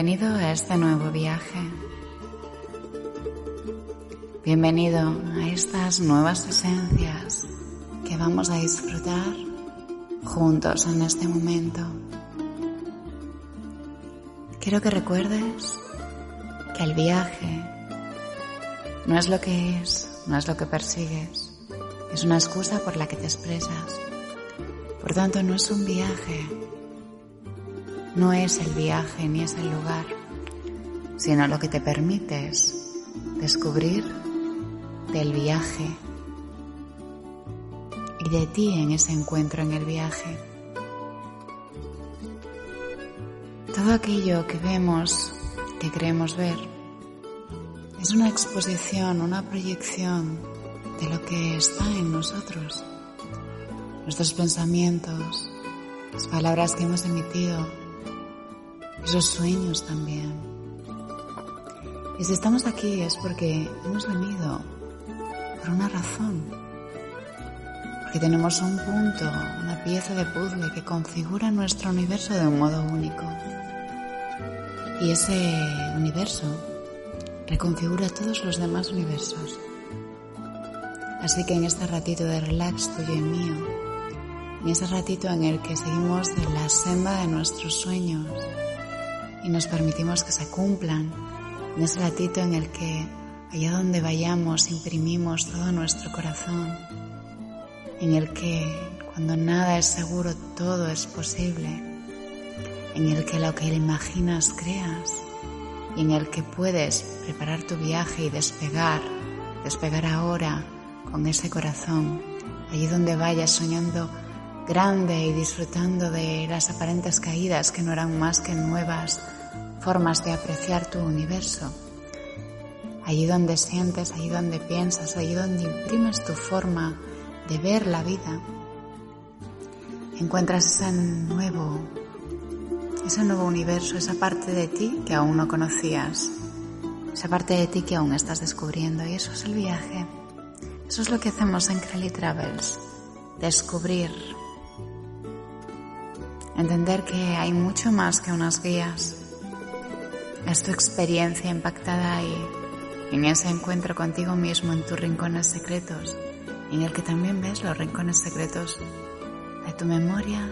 bienvenido a este nuevo viaje. Bienvenido a estas nuevas esencias que vamos a disfrutar juntos en este momento. Quiero que recuerdes que el viaje no es lo que es, no es lo que persigues, es una excusa por la que te expresas. Por tanto, no es un viaje, no es el viaje ni es el lugar, sino lo que te permites descubrir del viaje y de ti en ese encuentro en el viaje. Todo aquello que vemos, que creemos ver, es una exposición, una proyección de lo que está en nosotros, nuestros pensamientos, las palabras que hemos emitido, esos sueños también. Y si estamos aquí es porque hemos venido por una razón. Porque tenemos un punto, una pieza de puzzle que configura nuestro universo de un modo único. Y ese universo reconfigura todos los demás universos. Así que en este ratito de relax tuyo y mío, en ese ratito en el que seguimos de la senda de nuestros sueños, y nos permitimos que se cumplan. En ese ratito en el que allá donde vayamos imprimimos todo nuestro corazón, en el que cuando nada es seguro todo es posible, en el que lo que imaginas creas y en el que puedes preparar tu viaje y despegar, despegar ahora con ese corazón, allí donde vayas soñando grande y disfrutando de las aparentes caídas que no eran más que nuevas formas de apreciar tu universo. Allí donde sientes, allí donde piensas, allí donde imprimes tu forma de ver la vida, encuentras ese nuevo, ese nuevo universo, esa parte de ti que aún no conocías, esa parte de ti que aún estás descubriendo. Y eso es el viaje. Eso es lo que hacemos en Crowley Travels, descubrir, entender que hay mucho más que unas guías. Es tu experiencia impactada ahí, en ese encuentro contigo mismo, en tus rincones secretos, en el que también ves los rincones secretos de tu memoria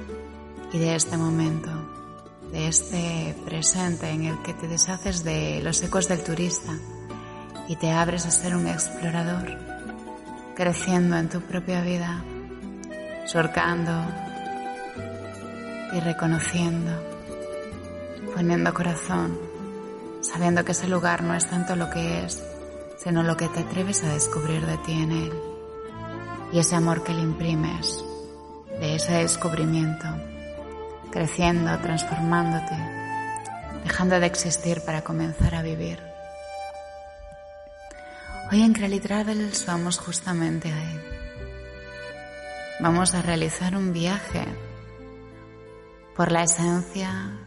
y de este momento, de este presente en el que te deshaces de los ecos del turista y te abres a ser un explorador, creciendo en tu propia vida, surcando y reconociendo, poniendo corazón, sabiendo que ese lugar no es tanto lo que es, sino lo que te atreves a descubrir de ti en él. Y ese amor que le imprimes, de ese descubrimiento, creciendo, transformándote, dejando de existir para comenzar a vivir. Hoy en Crowley Travels vamos justamente ahí. Vamos a realizar un viaje por la esencia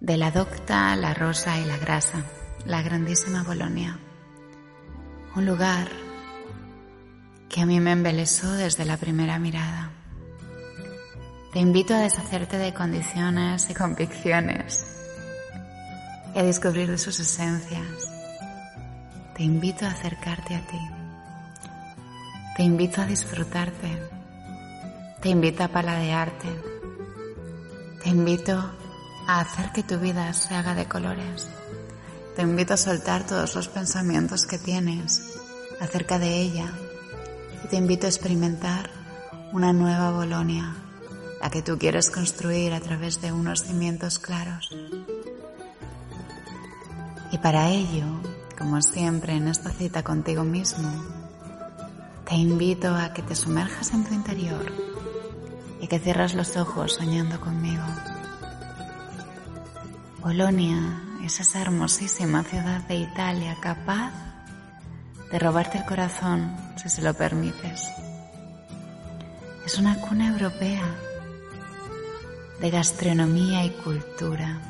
de la docta, la rosa y la grasa, la grandísima Bolonia. Un lugar que a mí me embelesó desde la primera mirada. Te invito a deshacerte de condiciones y convicciones y a descubrir de sus esencias. Te invito a acercarte a ti. Te invito a disfrutarte te invito a paladearte. Te invito a hacer que tu vida se haga de colores. Te invito a soltar todos los pensamientos que tienes acerca de ella. Y te invito a experimentar una nueva Bolonia, la que tú quieres construir a través de unos cimientos claros. Y para ello, como siempre en esta cita contigo mismo, te invito a que te sumerjas en tu interior y que cierras los ojos soñando conmigo. Bolonia es esa hermosísima ciudad de Italia capaz de robarte el corazón si se lo permites. Es una cuna europea de gastronomía y cultura.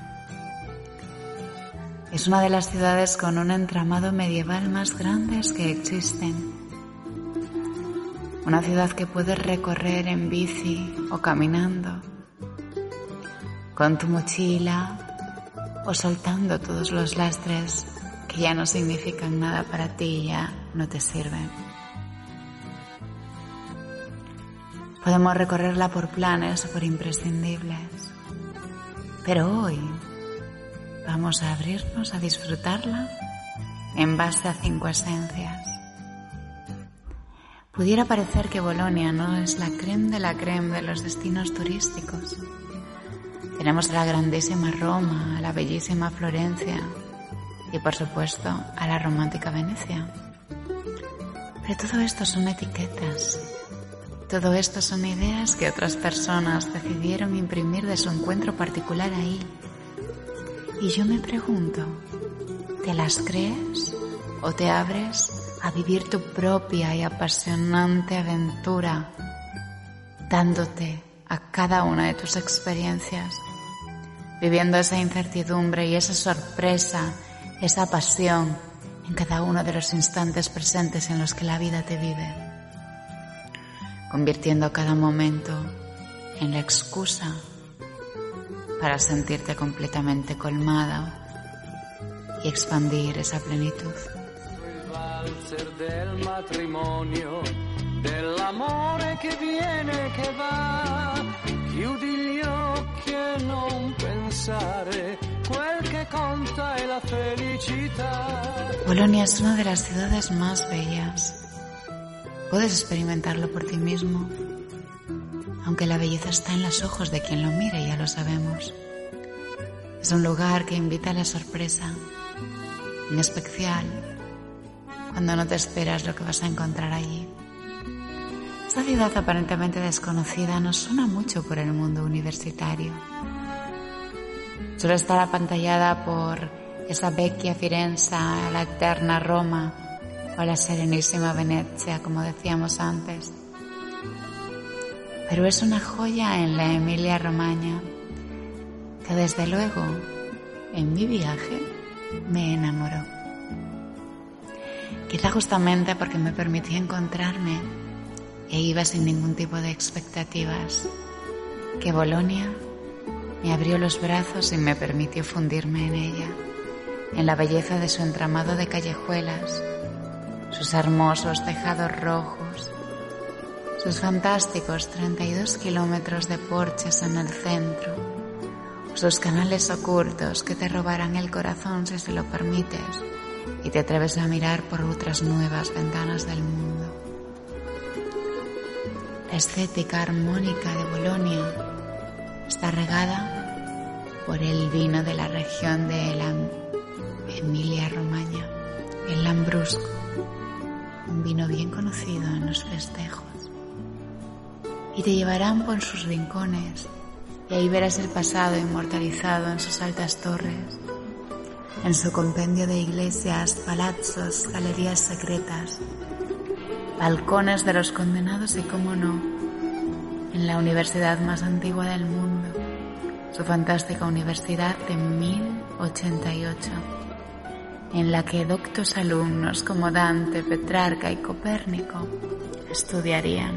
Es una de las ciudades con un entramado medieval más grandes que existen. Una ciudad que puedes recorrer en bici o caminando, con tu mochila o soltando todos los lastres que ya no significan nada para ti y ya no te sirven. Podemos recorrerla por planes o por imprescindibles, pero hoy vamos a abrirnos a disfrutarla en base a cinco esencias. Pudiera parecer que Bolonia no es la creme de la creme de los destinos turísticos. Tenemos a la grandísima Roma, a la bellísima Florencia y por supuesto a la romántica Venecia. Pero todo esto son etiquetas. Todo esto son ideas que otras personas decidieron imprimir de su encuentro particular ahí. Y yo me pregunto, ¿te las crees o te abres a vivir tu propia y apasionante aventura, dándote a cada una de tus experiencias, viviendo esa incertidumbre y esa sorpresa, esa pasión en cada uno de los instantes presentes en los que la vida te vive, convirtiendo cada momento en la excusa para sentirte completamente colmada y expandir esa plenitud del matrimonio, viene va. Bolonia es una de las ciudades más bellas. Puedes experimentarlo por ti mismo, aunque la belleza está en los ojos de quien lo mire, ya lo sabemos. Es un lugar que invita a la sorpresa, en especial cuando no te esperas lo que vas a encontrar allí. Esta ciudad aparentemente desconocida nos suena mucho por el mundo universitario. Suele estar apantallada por esa vecchia Firenze, la eterna Roma o la serenísima Venecia, como decíamos antes. Pero es una joya en la Emilia Romagna que desde luego en mi viaje me enamoró. Quizá justamente porque me permití encontrarme e iba sin ningún tipo de expectativas, que Bolonia me abrió los brazos y me permitió fundirme en ella, en la belleza de su entramado de callejuelas, sus hermosos tejados rojos, sus fantásticos 32 kilómetros de porches en el centro, sus canales ocultos que te robarán el corazón si se lo permites y te atreves a mirar por otras nuevas ventanas del mundo. La estética armónica de Bolonia está regada por el vino de la región de la Emilia-Romagna, el Lambrusco, un vino bien conocido en los festejos. Y te llevarán por sus rincones y ahí verás el pasado inmortalizado en sus altas torres en su compendio de iglesias, palazos, galerías secretas, balcones de los condenados y, cómo no, en la universidad más antigua del mundo, su fantástica universidad de 1088, en la que doctos alumnos como Dante, Petrarca y Copérnico estudiarían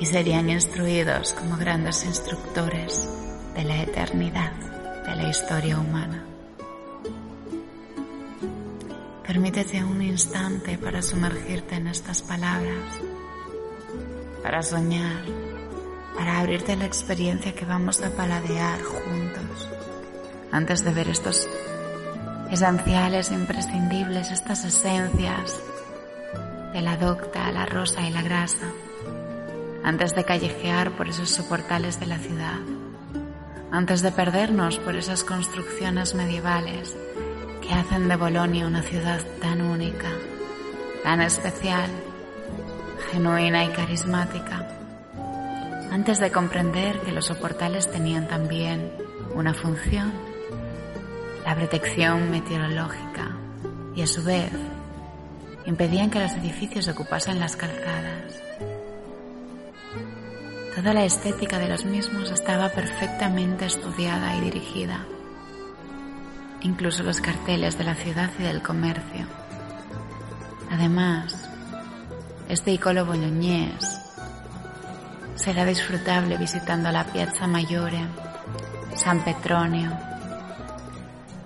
y serían instruidos como grandes instructores de la eternidad de la historia humana. Permítete un instante para sumergirte en estas palabras, para soñar, abrirte la experiencia que vamos a paladear juntos. Antes de ver estos esenciales, imprescindibles, estas esencias de la docta a la rosa y la grasa, antes de callejear por esos soportales de la ciudad, antes de perdernos por esas construcciones medievales que hacen de Bolonia una ciudad tan única, tan especial, genuina y carismática, antes de comprender que los soportales tenían también una función, la protección meteorológica, y a su vez impedían que los edificios ocupasen las calzadas. Toda la estética de los mismos estaba perfectamente estudiada y dirigida, incluso los carteles de la ciudad y del comercio. Además, este icolo boloñés será disfrutable visitando la Piazza Maggiore, San Petronio,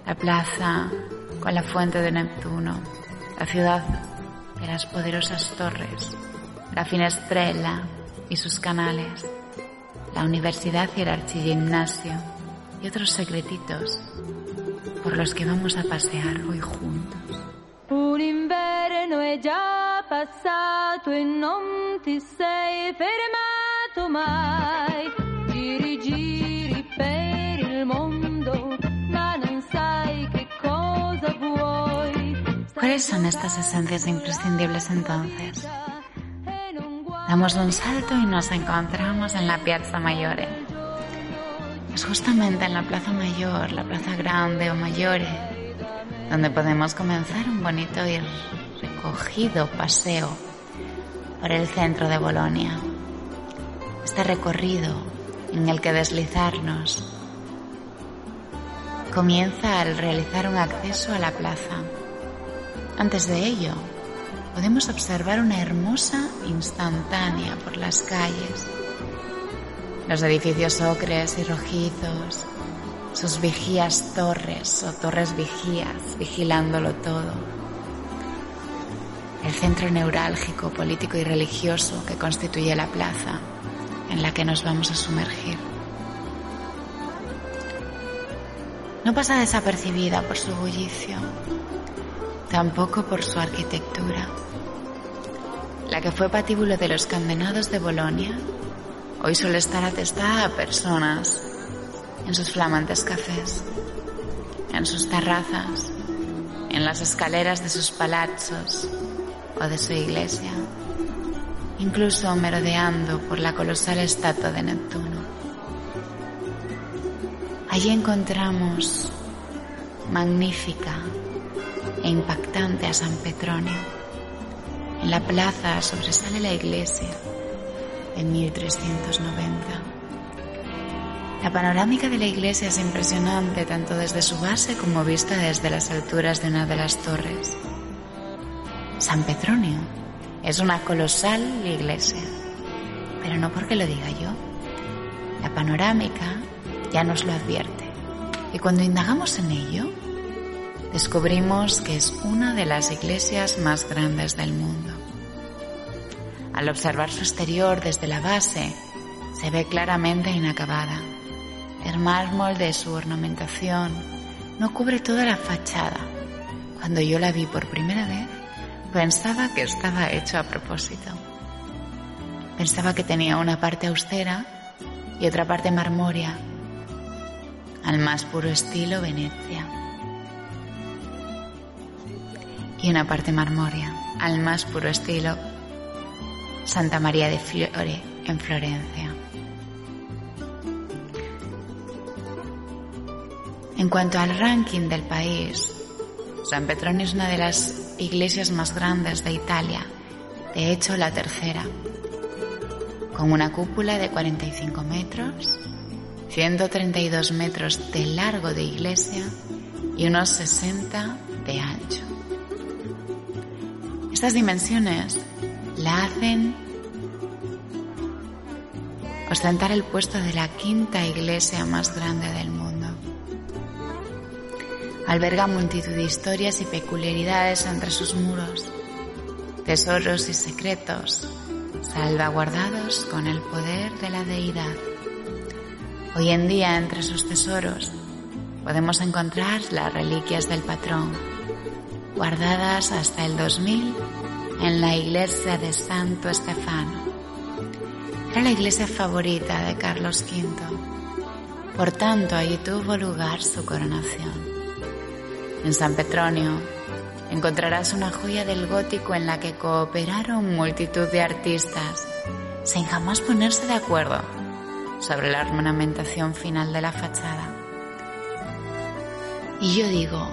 la plaza con la fuente de Neptuno, la ciudad de las poderosas torres, la Finestrella y sus canales, la universidad y el archigimnasio y otros secretitos por los que vamos a pasear hoy juntos. Un inverno è già passato e non ti sei mai. Giri, giri per il mondo, ma che cosa vuoi. ¿Cuáles son estas esencias imprescindibles entonces? Damos un salto y nos encontramos en la Piazza Maggiore. Es justamente en la Plaza Mayor, la Plaza Grande o Maggiore, donde podemos comenzar un bonito y recogido paseo por el centro de Bolonia. Este recorrido en el que deslizarnos comienza al realizar un acceso a la plaza. Antes de ello, podemos observar una hermosa instantánea por las calles. Los edificios ocres y rojizos, sus vigías torres o torres vigías vigilándolo todo. El centro neurálgico, político y religioso que constituye la plaza en la que nos vamos a sumergir. No pasa desapercibida por su bullicio, tampoco por su arquitectura. La que fue patíbulo de los condenados de Bolonia, hoy suele estar atestada a personas en sus flamantes cafés, en sus terrazas, en las escaleras de sus palazos o de su iglesia, incluso merodeando por la colosal estatua de Neptuno. Allí encontramos magnífica e impactante a San Petronio. En la plaza sobresale la iglesia en 1390. La panorámica de la iglesia es impresionante tanto desde su base como vista desde las alturas de una de las torres. San Petronio es una colosal iglesia, pero no porque lo diga yo. La panorámica ya nos lo advierte y cuando indagamos en ello, descubrimos que es una de las iglesias más grandes del mundo. Al observar su exterior desde la base, se ve claramente inacabada. El mármol de su ornamentación no cubre toda la fachada. Cuando yo la vi por primera vez, pensaba que estaba hecho a propósito. Pensaba que tenía una parte austera y otra parte marmórea, al más puro estilo Venecia. Y una parte marmórea, al más puro estilo Santa María de Fiore en Florencia. En cuanto al ranking del país, San Petronio es una de las iglesias más grandes de Italia, de hecho la tercera, con una cúpula de 45 metros, 132 metros de largo de iglesia y unos 60 de ancho. Estas dimensiones la hacen ostentar el puesto de la quinta iglesia más grande del mundo. Alberga multitud de historias y peculiaridades entre sus muros, tesoros y secretos, salvaguardados con el poder de la deidad. Hoy en día entre sus tesoros podemos encontrar las reliquias del patrón, guardadas hasta el 2000 en la iglesia de Santo Estefano. Era la iglesia favorita de Carlos V. Por tanto, allí tuvo lugar su coronación. En San Petronio encontrarás una joya del gótico en la que cooperaron multitud de artistas sin jamás ponerse de acuerdo sobre la ornamentación final de la fachada. Y yo digo,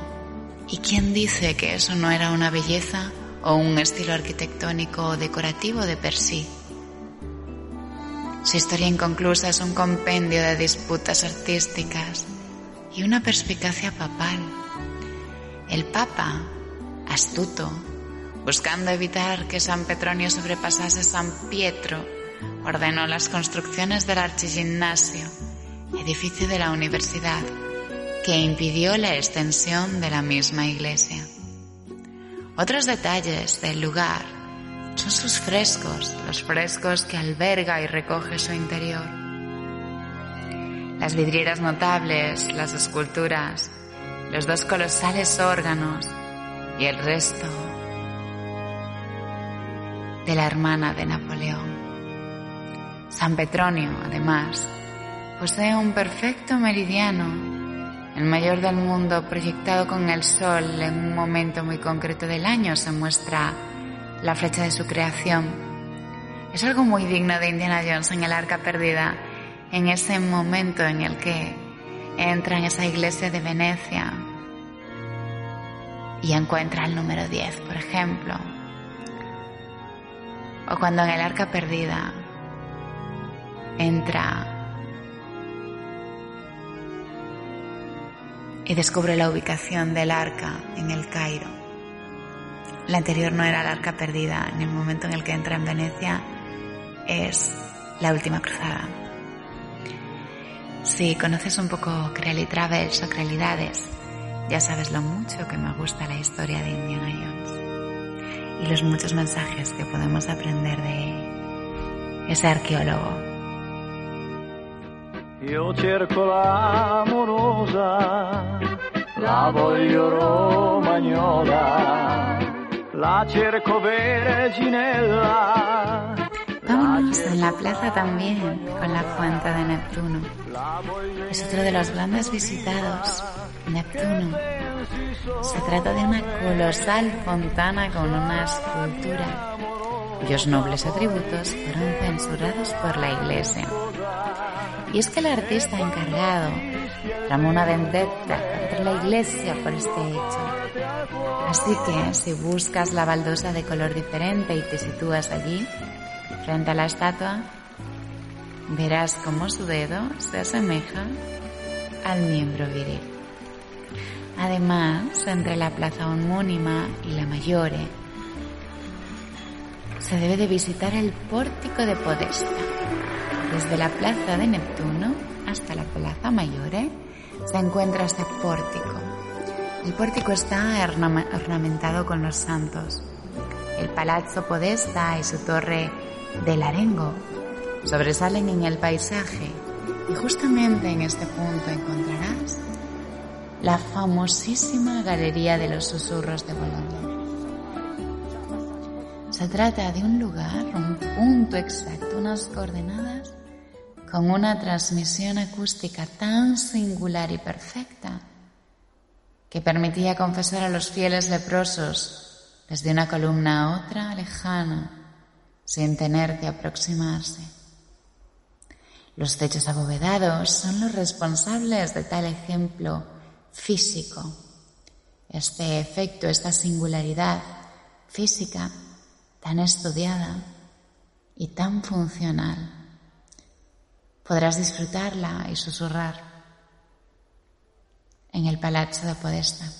¿y quién dice que eso no era una belleza o un estilo arquitectónico o decorativo de per sí? Su historia inconclusa es un compendio de disputas artísticas y una perspicacia papal. El Papa, astuto, buscando evitar que San Petronio sobrepasase San Pietro, ordenó las construcciones del archigimnasio, edificio de la universidad, que impidió la extensión de la misma iglesia. Otros detalles del lugar son sus frescos, los frescos que alberga y recoge su interior. Las vidrieras notables, las esculturas, los dos colosales órganos y el resto de la hermana de Napoleón. San Petronio, además, posee un perfecto meridiano, el mayor del mundo proyectado con el sol en un momento muy concreto del año se muestra la flecha de su creación. Es algo muy digno de Indiana Jones en el arca perdida, en ese momento en el que entra en esa iglesia de Venecia y encuentra el número 10, por ejemplo. O cuando en el arca perdida entra y descubre la ubicación del arca en el Cairo. La anterior no era la arca perdida. En el momento en el que entra en Venecia es la última cruzada. Si conoces un poco Creally Travels o Crealidades, ya sabes lo mucho que me gusta la historia de Indiana Jones y los muchos mensajes que podemos aprender de ese arqueólogo. Io cerco la amorosa, la voglio romagnola. La cerco En la plaza también con la fuente de Neptuno. Es otro de los grandes visitados, Neptuno. Se trata de una colosal fontana con una escultura cuyos nobles atributos fueron censurados por la Iglesia. Y es que el artista encargado tramó una vendetta contra la Iglesia por este hecho Así que si buscas la baldosa de color diferente y te sitúas allí, frente a la estatua, verás cómo su dedo se asemeja al miembro viril. Además, entre la plaza homónima y la Mayore, se debe de visitar el pórtico de Podesta. Desde la plaza de Neptuno hasta la plaza Mayore se encuentra este pórtico el pórtico está ornamentado con los santos. El Palazzo Podesta y su torre del Arengo sobresalen en el paisaje y justamente en este punto encontrarás la famosísima Galería de los Susurros de Bolonia. Se trata de un lugar, un punto exacto, unas coordenadas con una transmisión acústica tan singular y perfecta que permitía confesar a los fieles leprosos desde una columna a otra lejana, sin tener que aproximarse. Los techos abovedados son los responsables de tal ejemplo físico. Este efecto, esta singularidad física tan estudiada y tan funcional. Podrás disfrutarla y susurrar en el Palazzo de Podesta,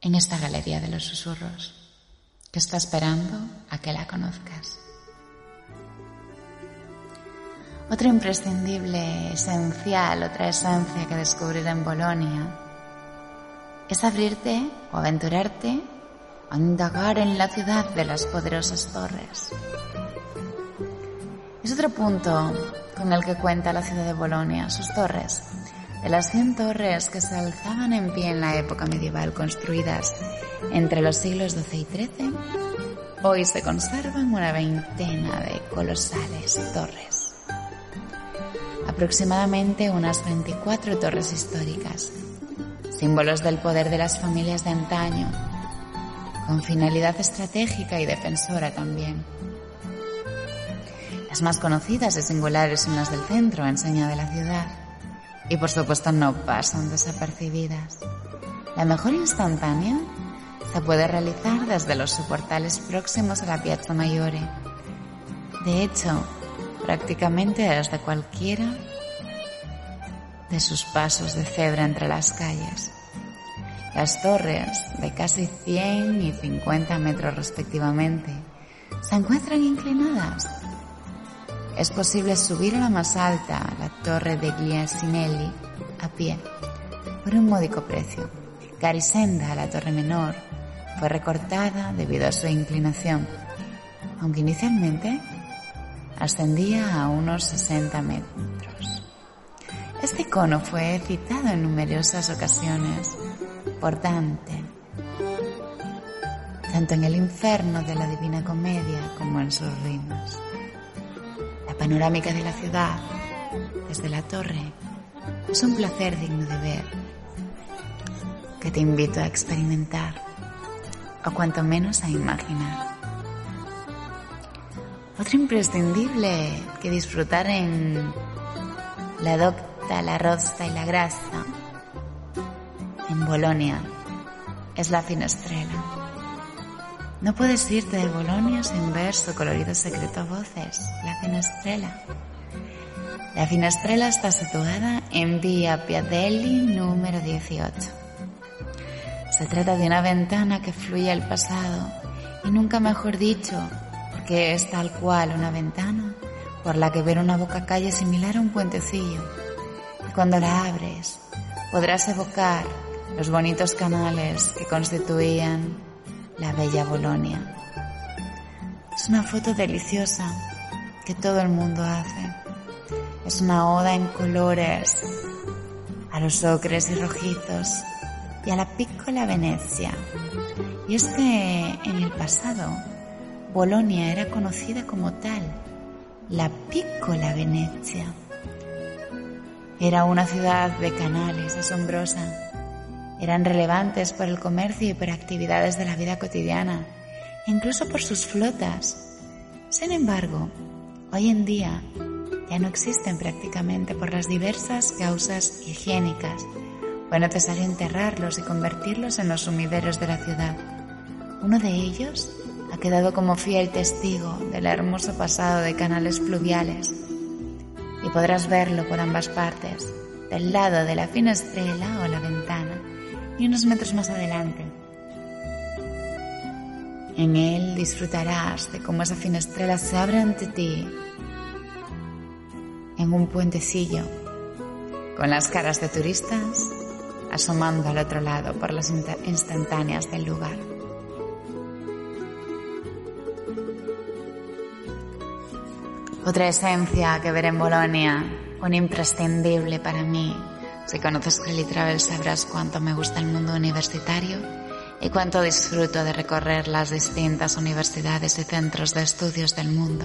en esta galería de los susurros que está esperando a que la conozcas. Otro imprescindible, esencial, otra esencia que descubrir en Bolonia es abrirte o aventurarte a indagar en la ciudad de las poderosas torres. Es otro punto con el que cuenta la ciudad de Bolonia, sus torres. De las 100 torres que se alzaban en pie en la época medieval construidas entre los siglos XII y XIII, hoy se conservan una veintena de colosales torres. Aproximadamente unas 24 torres históricas, símbolos del poder de las familias de antaño, con finalidad estratégica y defensora también. Las más conocidas y singulares son las del centro, enseña de la ciudad, y por supuesto no pasan desapercibidas. La mejor instantánea se puede realizar desde los soportales próximos a la Piazza Maggiore. De hecho, prácticamente desde cualquiera de sus pasos de cebra entre las calles. Las torres, de casi 100 y 50 metros respectivamente, se encuentran inclinadas. Es posible subir a la más alta, la torre de Gliasinelli, a pie, por un módico precio. Garisenda, la torre menor, fue recortada debido a su inclinación, aunque inicialmente ascendía a unos 60 metros. Este cono fue citado en numerosas ocasiones por Dante, tanto en el infierno de la Divina Comedia como en sus ritmos. Panorámica de la ciudad desde la torre es un placer digno de ver que te invito a experimentar o cuanto menos a imaginar. Otro imprescindible que disfrutar en la docta, la rosta y la grasa en Bolonia es la finestrela. No puedes irte de Bolonia sin ver su colorido secreto a voces, la finestrela. La finestrela está situada en Via Piadelli número 18. Se trata de una ventana que fluye al pasado y nunca mejor dicho, porque es tal cual una ventana por la que ver una boca calle similar a un puentecillo. Y cuando la abres, podrás evocar los bonitos canales que constituían la bella Bolonia. Es una foto deliciosa que todo el mundo hace. Es una oda en colores a los ocres y rojizos y a la piccola Venecia. Y es que en el pasado Bolonia era conocida como tal, la piccola Venecia. Era una ciudad de canales asombrosa eran relevantes por el comercio y por actividades de la vida cotidiana, incluso por sus flotas. Sin embargo, hoy en día ya no existen prácticamente por las diversas causas higiénicas. Fue necesario enterrarlos y convertirlos en los sumideros de la ciudad. Uno de ellos ha quedado como fiel testigo del hermoso pasado de canales fluviales y podrás verlo por ambas partes, del lado de la fina estrella o la ventana unos metros más adelante. En él disfrutarás de cómo esa finestrela se abre ante ti en un puentecillo, con las caras de turistas asomando al otro lado por las instantáneas del lugar. Otra esencia que ver en Bolonia, un imprescindible para mí, si conoces Kelly Travel sabrás cuánto me gusta el mundo universitario y cuánto disfruto de recorrer las distintas universidades y centros de estudios del mundo.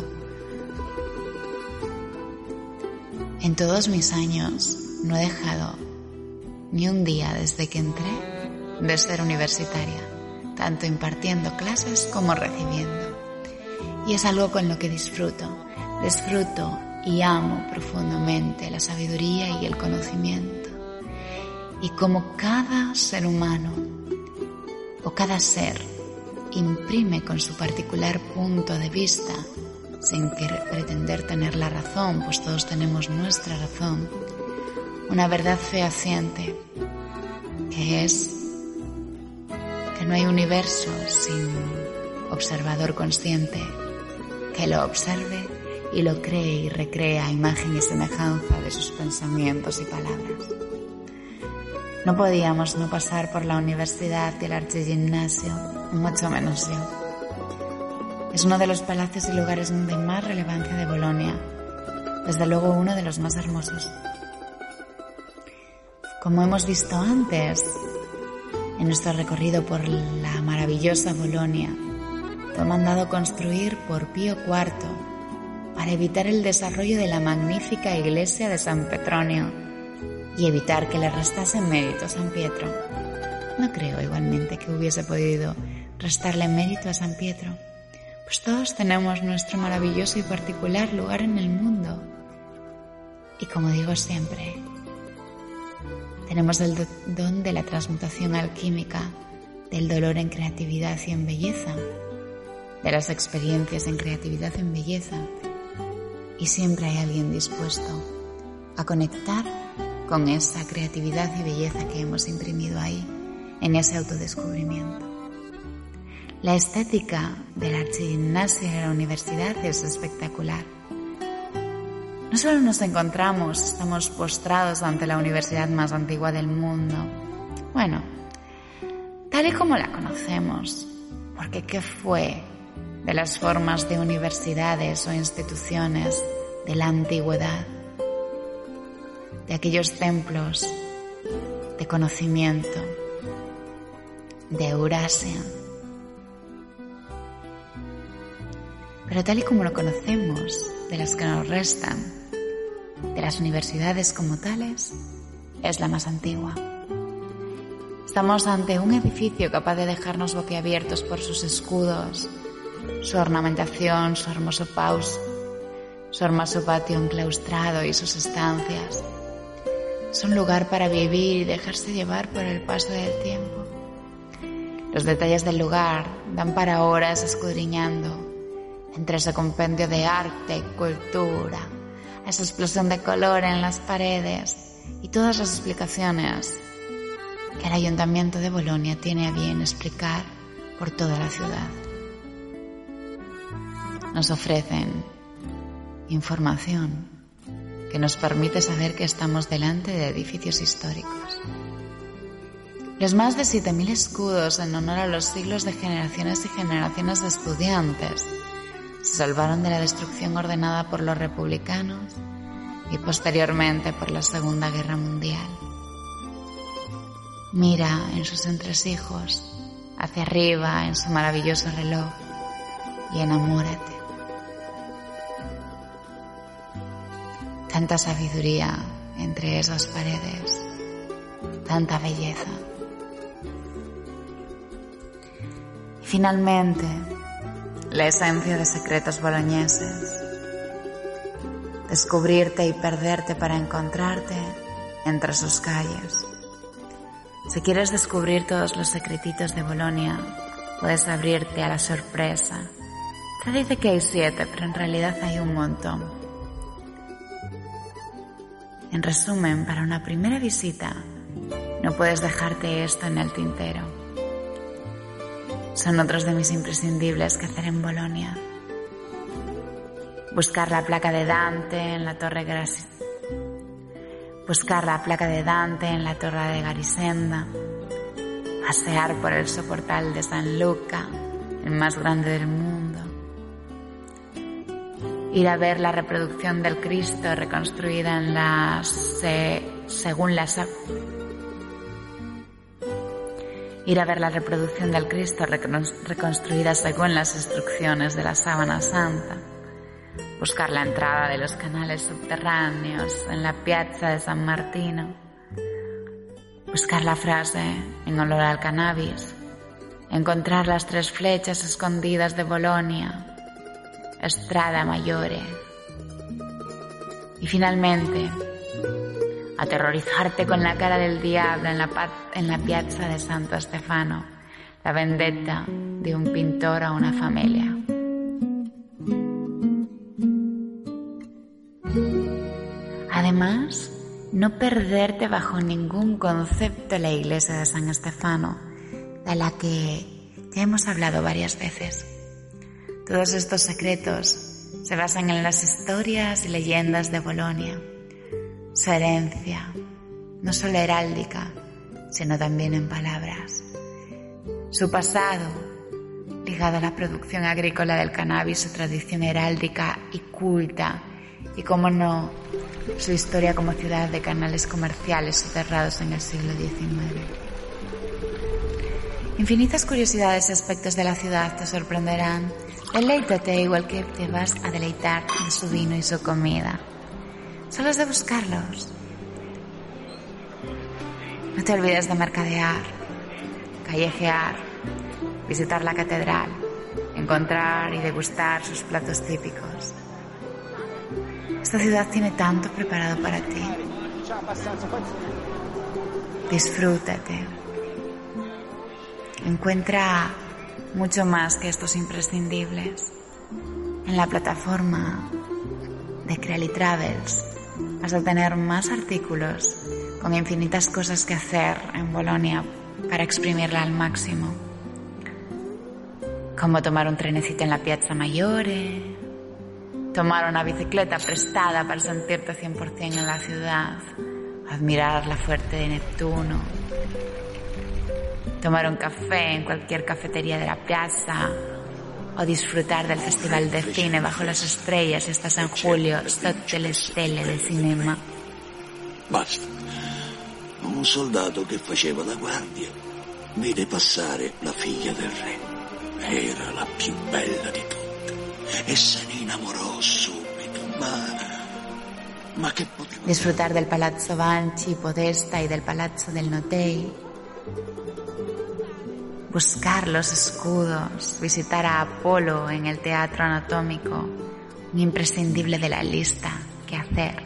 En todos mis años no he dejado ni un día desde que entré de ser universitaria, tanto impartiendo clases como recibiendo. Y es algo con lo que disfruto. Disfruto y amo profundamente la sabiduría y el conocimiento y como cada ser humano o cada ser imprime con su particular punto de vista, sin pretender tener la razón, pues todos tenemos nuestra razón, una verdad fehaciente, que es que no hay universo sin observador consciente que lo observe y lo cree y recrea imagen y semejanza de sus pensamientos y palabras. No podíamos no pasar por la universidad y el archigimnasio, mucho menos yo. Es uno de los palacios y lugares de más relevancia de Bolonia, desde luego uno de los más hermosos. Como hemos visto antes, en nuestro recorrido por la maravillosa Bolonia, fue mandado construir por Pío IV para evitar el desarrollo de la magnífica iglesia de San Petronio y evitar que le restase mérito a San Pietro. No creo igualmente que hubiese podido restarle mérito a San Pietro, pues todos tenemos nuestro maravilloso y particular lugar en el mundo. Y como digo siempre, tenemos el don de la transmutación alquímica, del dolor en creatividad y en belleza, de las experiencias en creatividad y en belleza. Y siempre hay alguien dispuesto a conectar con esa creatividad y belleza que hemos imprimido ahí, en ese autodescubrimiento. La estética de la archigimnasia de la universidad es espectacular. No solo nos encontramos, estamos postrados ante la universidad más antigua del mundo. Bueno, tal y como la conocemos, porque ¿qué fue de las formas de universidades o instituciones de la antigüedad? De aquellos templos de conocimiento, de Eurasia, Pero tal y como lo conocemos, de las que nos restan, de las universidades como tales, es la más antigua. Estamos ante un edificio capaz de dejarnos boquiabiertos por sus escudos, su ornamentación, su hermoso paus, su hermoso patio enclaustrado y sus estancias. Es un lugar para vivir y dejarse llevar por el paso del tiempo. Los detalles del lugar dan para horas escudriñando entre ese compendio de arte y cultura, esa explosión de color en las paredes y todas las explicaciones que el Ayuntamiento de Bolonia tiene a bien explicar por toda la ciudad. Nos ofrecen información que nos permite saber que estamos delante de edificios históricos. Los más de 7.000 escudos en honor a los siglos de generaciones y generaciones de estudiantes se salvaron de la destrucción ordenada por los republicanos y posteriormente por la Segunda Guerra Mundial. Mira en sus entresijos, hacia arriba en su maravilloso reloj y enamórate. Tanta sabiduría entre esas paredes, tanta belleza. Y finalmente, la esencia de secretos boloñeses. Descubrirte y perderte para encontrarte entre sus calles. Si quieres descubrir todos los secretitos de Bolonia, puedes abrirte a la sorpresa. Se dice que hay siete, pero en realidad hay un montón. En resumen, para una primera visita, no puedes dejarte esto en el tintero son otros de mis imprescindibles que hacer en Bolonia. Buscar la placa de Dante en la torre Buscar la placa de Dante en la torre de Garisenda. Pasear por el soportal de San Luca, el más grande del mundo. Ir a ver la reproducción del Cristo reconstruida según la ir a ver la reproducción del Cristo reconstruida según las instrucciones de la sábana santa, buscar la entrada de los canales subterráneos en la piazza de San Martino, buscar la frase en olor al cannabis, encontrar las tres flechas escondidas de Bolonia, Estrada Mayore y finalmente aterrorizarte con la cara del diablo en la, en la piazza de Santo Stefano, la vendetta de un pintor a una familia. Además, no perderte bajo ningún concepto la iglesia de San Estefano, de la que ya hemos hablado varias veces. Todos estos secretos se basan en las historias y leyendas de Bolonia su herencia, no solo heráldica, sino también en palabras. Su pasado, ligado a la producción agrícola del cannabis, su tradición heráldica y culta, y, como no, su historia como ciudad de canales comerciales soterrados en el siglo XIX. Infinitas curiosidades y aspectos de la ciudad te sorprenderán. Deleítate igual que te vas a deleitar de su vino y su comida. Solo es de buscarlos. No te olvides de mercadear, callejear, visitar la catedral, encontrar y degustar sus platos típicos. Esta ciudad tiene tanto preparado para ti. Disfrútate. Encuentra mucho más que estos imprescindibles en la plataforma de Creali Travels. Vas a tener más artículos con infinitas cosas que hacer en Bolonia para exprimirla al máximo. Como tomar un trenecito en la Piazza Maggiore, tomar una bicicleta prestada para sentirte 100% en la ciudad, admirar la fuerte de Neptuno, tomar un café en cualquier cafetería de la plaza o disfrutar del Festival de Cine bajo las estrellas estás en julio stelle del cinema. Basta. Un soldato che faceva da guardia vide passare la figlia del re. Era la più bella di tutte e se ne innamorò subito, ma... Ma che poteva... Disfrutar del Palazzo Banchi, Podesta y del Palazzo del Notei. Buscar los escudos, visitar a Apolo en el Teatro Anatómico, un imprescindible de la lista que hacer.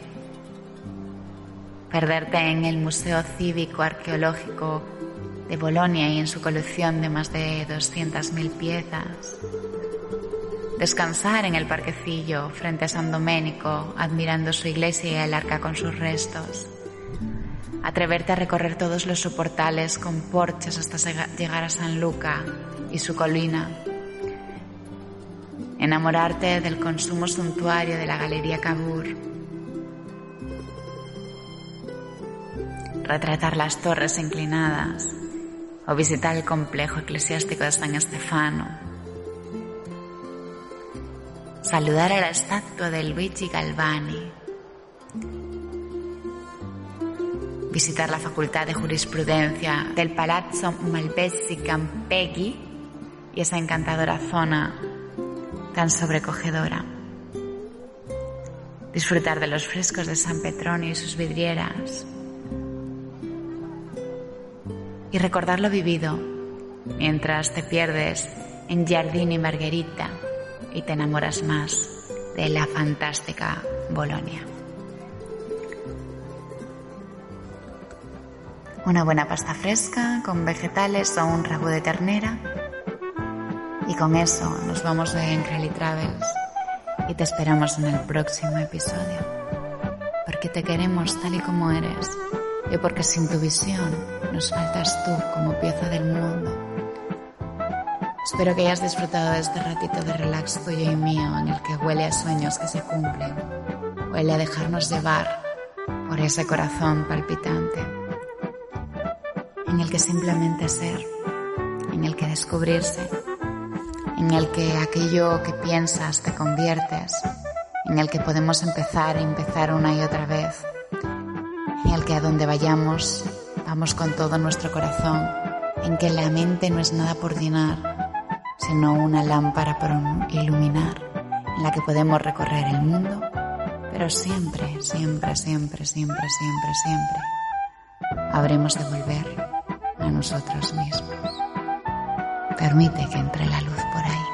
Perderte en el Museo Cívico Arqueológico de Bolonia y en su colección de más de 200.000 piezas. Descansar en el parquecillo frente a San Domenico, admirando su iglesia y el arca con sus restos. Atreverte a recorrer todos los soportales con porches hasta llegar a San Luca y su colina. Enamorarte del consumo suntuario de la Galería Cavour. Retratar las torres inclinadas o visitar el complejo eclesiástico de San Estefano. Saludar a la estatua de Luigi Galvani. Visitar la Facultad de Jurisprudencia del Palazzo Malpezzi Campeghi y esa encantadora zona tan sobrecogedora. Disfrutar de los frescos de San Petronio y sus vidrieras y recordar lo vivido mientras te pierdes en Jardín y Margherita y te enamoras más de la fantástica Bolonia. Una buena pasta fresca con vegetales o un rabo de ternera. Y con eso nos vamos de Encrelly Travels y te esperamos en el próximo episodio. Porque te queremos tal y como eres y porque sin tu visión nos faltas tú como pieza del mundo. Espero que hayas disfrutado de este ratito de relax tuyo y mío en el que huele a sueños que se cumplen, huele a dejarnos llevar por ese corazón palpitante, en el que simplemente ser, en el que descubrirse, en el que aquello que piensas te conviertes, en el que podemos empezar y empezar una y otra vez en el que a donde vayamos vamos con todo nuestro corazón, en que la mente no es nada por llenar, sino una lámpara por iluminar, en la que podemos recorrer el mundo, pero siempre, siempre, siempre, siempre, siempre, siempre habremos de volver a nosotros mismos. Permite que entre la luz por ahí.